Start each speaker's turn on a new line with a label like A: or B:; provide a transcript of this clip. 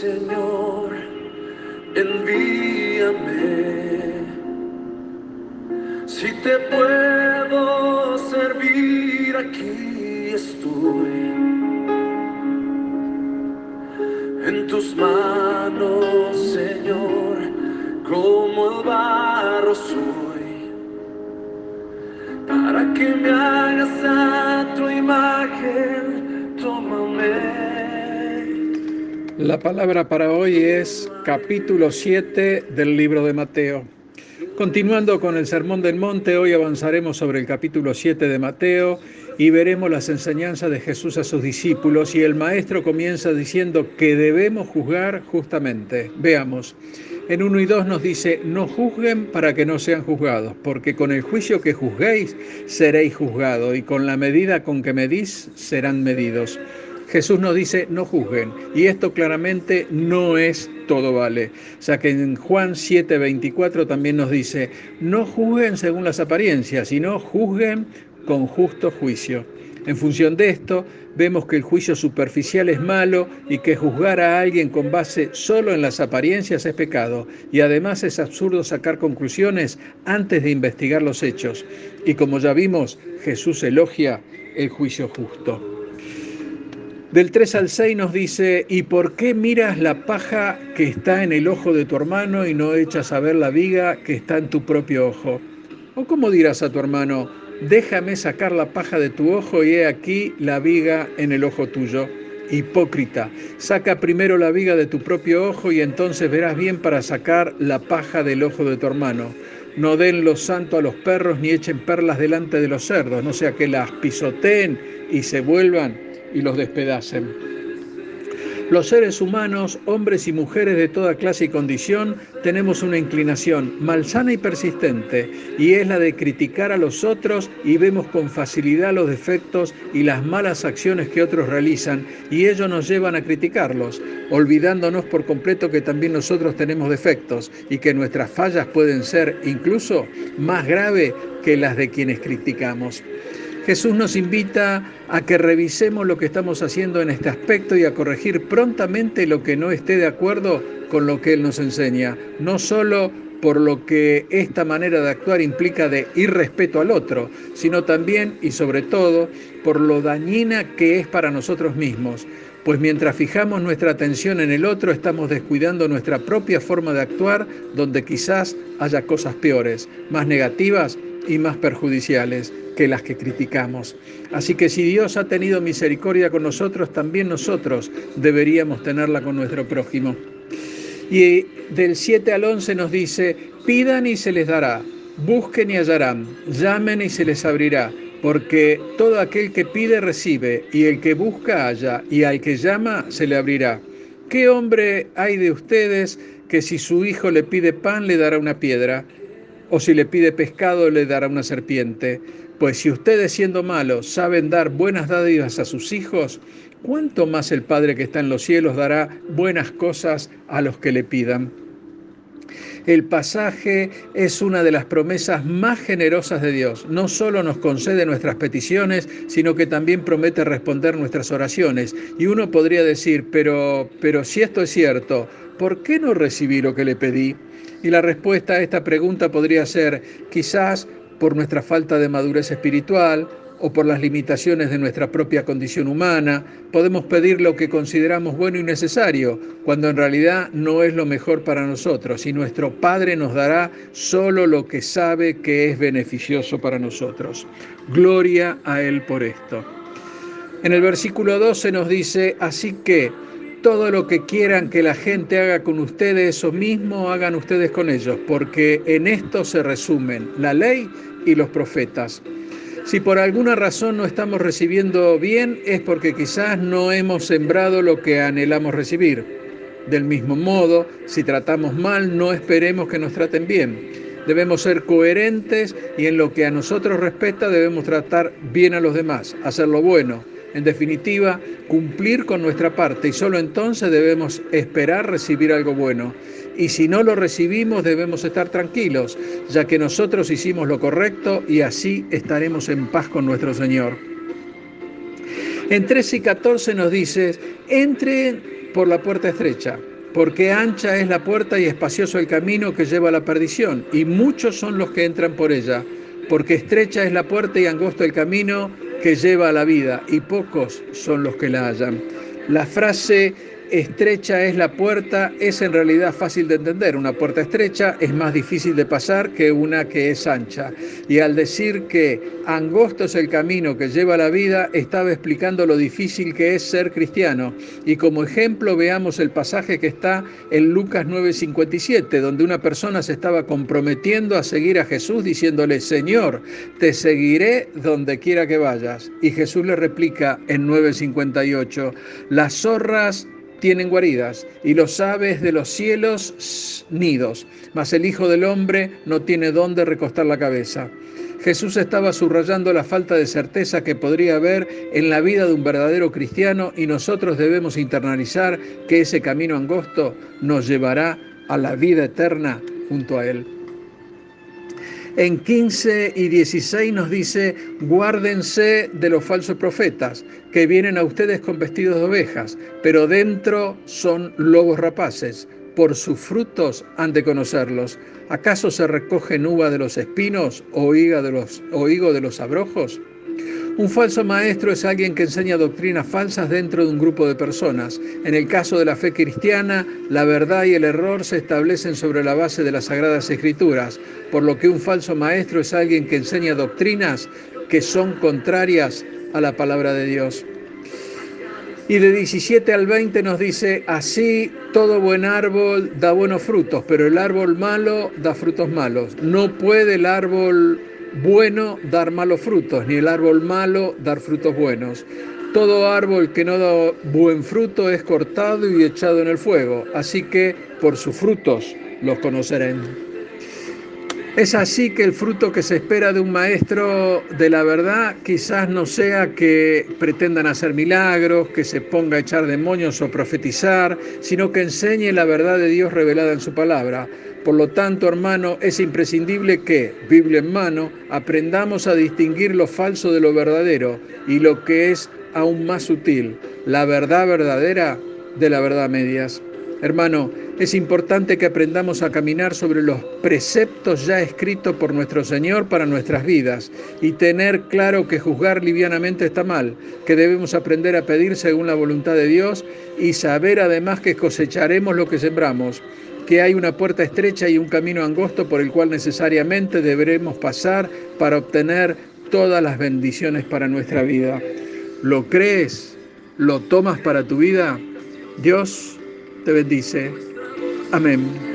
A: Señor, envíame. Si te puedo servir, aquí estoy. En tus manos, Señor, como el barro soy, para que me hagas a tu imagen,
B: La palabra para hoy es capítulo 7 del libro de Mateo. Continuando con el Sermón del Monte, hoy avanzaremos sobre el capítulo 7 de Mateo y veremos las enseñanzas de Jesús a sus discípulos y el maestro comienza diciendo que debemos juzgar justamente. Veamos, en 1 y 2 nos dice, no juzguen para que no sean juzgados, porque con el juicio que juzguéis seréis juzgados y con la medida con que medís serán medidos. Jesús nos dice no juzguen y esto claramente no es todo vale. Sea que en Juan 7:24 también nos dice no juzguen según las apariencias, sino juzguen con justo juicio. En función de esto, vemos que el juicio superficial es malo y que juzgar a alguien con base solo en las apariencias es pecado. Y además es absurdo sacar conclusiones antes de investigar los hechos. Y como ya vimos, Jesús elogia el juicio justo. Del 3 al 6 nos dice, ¿y por qué miras la paja que está en el ojo de tu hermano y no echas a ver la viga que está en tu propio ojo? ¿O cómo dirás a tu hermano, déjame sacar la paja de tu ojo y he aquí la viga en el ojo tuyo? Hipócrita, saca primero la viga de tu propio ojo y entonces verás bien para sacar la paja del ojo de tu hermano. No den lo santo a los perros ni echen perlas delante de los cerdos, no sea que las pisoteen y se vuelvan y los despedacen. Los seres humanos, hombres y mujeres de toda clase y condición, tenemos una inclinación malsana y persistente, y es la de criticar a los otros y vemos con facilidad los defectos y las malas acciones que otros realizan, y ellos nos llevan a criticarlos, olvidándonos por completo que también nosotros tenemos defectos y que nuestras fallas pueden ser incluso más graves que las de quienes criticamos. Jesús nos invita a que revisemos lo que estamos haciendo en este aspecto y a corregir prontamente lo que no esté de acuerdo con lo que Él nos enseña, no solo por lo que esta manera de actuar implica de irrespeto al otro, sino también y sobre todo por lo dañina que es para nosotros mismos. Pues mientras fijamos nuestra atención en el otro, estamos descuidando nuestra propia forma de actuar, donde quizás haya cosas peores, más negativas y más perjudiciales que las que criticamos. Así que si Dios ha tenido misericordia con nosotros, también nosotros deberíamos tenerla con nuestro prójimo. Y del 7 al 11 nos dice, pidan y se les dará, busquen y hallarán, llamen y se les abrirá, porque todo aquel que pide recibe, y el que busca halla, y al que llama se le abrirá. ¿Qué hombre hay de ustedes que si su hijo le pide pan le dará una piedra? O si le pide pescado le dará una serpiente. Pues si ustedes siendo malos saben dar buenas dádivas a sus hijos, ¿cuánto más el Padre que está en los cielos dará buenas cosas a los que le pidan? El pasaje es una de las promesas más generosas de Dios. No solo nos concede nuestras peticiones, sino que también promete responder nuestras oraciones. Y uno podría decir, pero, pero si esto es cierto, ¿por qué no recibí lo que le pedí? Y la respuesta a esta pregunta podría ser quizás por nuestra falta de madurez espiritual o por las limitaciones de nuestra propia condición humana, podemos pedir lo que consideramos bueno y necesario, cuando en realidad no es lo mejor para nosotros, y nuestro Padre nos dará solo lo que sabe que es beneficioso para nosotros. Gloria a Él por esto. En el versículo 12 nos dice, así que todo lo que quieran que la gente haga con ustedes, eso mismo hagan ustedes con ellos, porque en esto se resumen la ley y los profetas. Si por alguna razón no estamos recibiendo bien, es porque quizás no hemos sembrado lo que anhelamos recibir. Del mismo modo, si tratamos mal, no esperemos que nos traten bien. Debemos ser coherentes y en lo que a nosotros respecta debemos tratar bien a los demás, hacer lo bueno en definitiva, cumplir con nuestra parte y solo entonces debemos esperar recibir algo bueno. Y si no lo recibimos debemos estar tranquilos, ya que nosotros hicimos lo correcto y así estaremos en paz con nuestro Señor. En 13 y 14 nos dice, entre por la puerta estrecha, porque ancha es la puerta y espacioso el camino que lleva a la perdición, y muchos son los que entran por ella, porque estrecha es la puerta y angosto el camino que lleva a la vida, y pocos son los que la hallan. La frase estrecha es la puerta es en realidad fácil de entender. Una puerta estrecha es más difícil de pasar que una que es ancha. Y al decir que angosto es el camino que lleva la vida, estaba explicando lo difícil que es ser cristiano. Y como ejemplo veamos el pasaje que está en Lucas 9:57, donde una persona se estaba comprometiendo a seguir a Jesús diciéndole, Señor, te seguiré donde quiera que vayas. Y Jesús le replica en 9:58, las zorras tienen guaridas, y los aves de los cielos nidos, mas el Hijo del Hombre no tiene dónde recostar la cabeza. Jesús estaba subrayando la falta de certeza que podría haber en la vida de un verdadero cristiano y nosotros debemos internalizar que ese camino angosto nos llevará a la vida eterna junto a Él. En 15 y 16 nos dice, guárdense de los falsos profetas, que vienen a ustedes con vestidos de ovejas, pero dentro son lobos rapaces. Por sus frutos han de conocerlos. ¿Acaso se recogen uva de los espinos o higo de los, o higo de los abrojos? Un falso maestro es alguien que enseña doctrinas falsas dentro de un grupo de personas. En el caso de la fe cristiana, la verdad y el error se establecen sobre la base de las sagradas escrituras, por lo que un falso maestro es alguien que enseña doctrinas que son contrarias a la palabra de Dios. Y de 17 al 20 nos dice, así todo buen árbol da buenos frutos, pero el árbol malo da frutos malos. No puede el árbol bueno dar malos frutos, ni el árbol malo dar frutos buenos. Todo árbol que no da buen fruto es cortado y echado en el fuego, así que por sus frutos los conocerán. Es así que el fruto que se espera de un maestro de la verdad quizás no sea que pretendan hacer milagros, que se ponga a echar demonios o profetizar, sino que enseñe la verdad de Dios revelada en su palabra. Por lo tanto, hermano, es imprescindible que, Biblia en mano, aprendamos a distinguir lo falso de lo verdadero y lo que es aún más sutil, la verdad verdadera de la verdad medias. Hermano, es importante que aprendamos a caminar sobre los preceptos ya escritos por nuestro Señor para nuestras vidas y tener claro que juzgar livianamente está mal, que debemos aprender a pedir según la voluntad de Dios y saber además que cosecharemos lo que sembramos, que hay una puerta estrecha y un camino angosto por el cual necesariamente deberemos pasar para obtener todas las bendiciones para nuestra vida. ¿Lo crees? ¿Lo tomas para tu vida? Dios te bendice. Amén.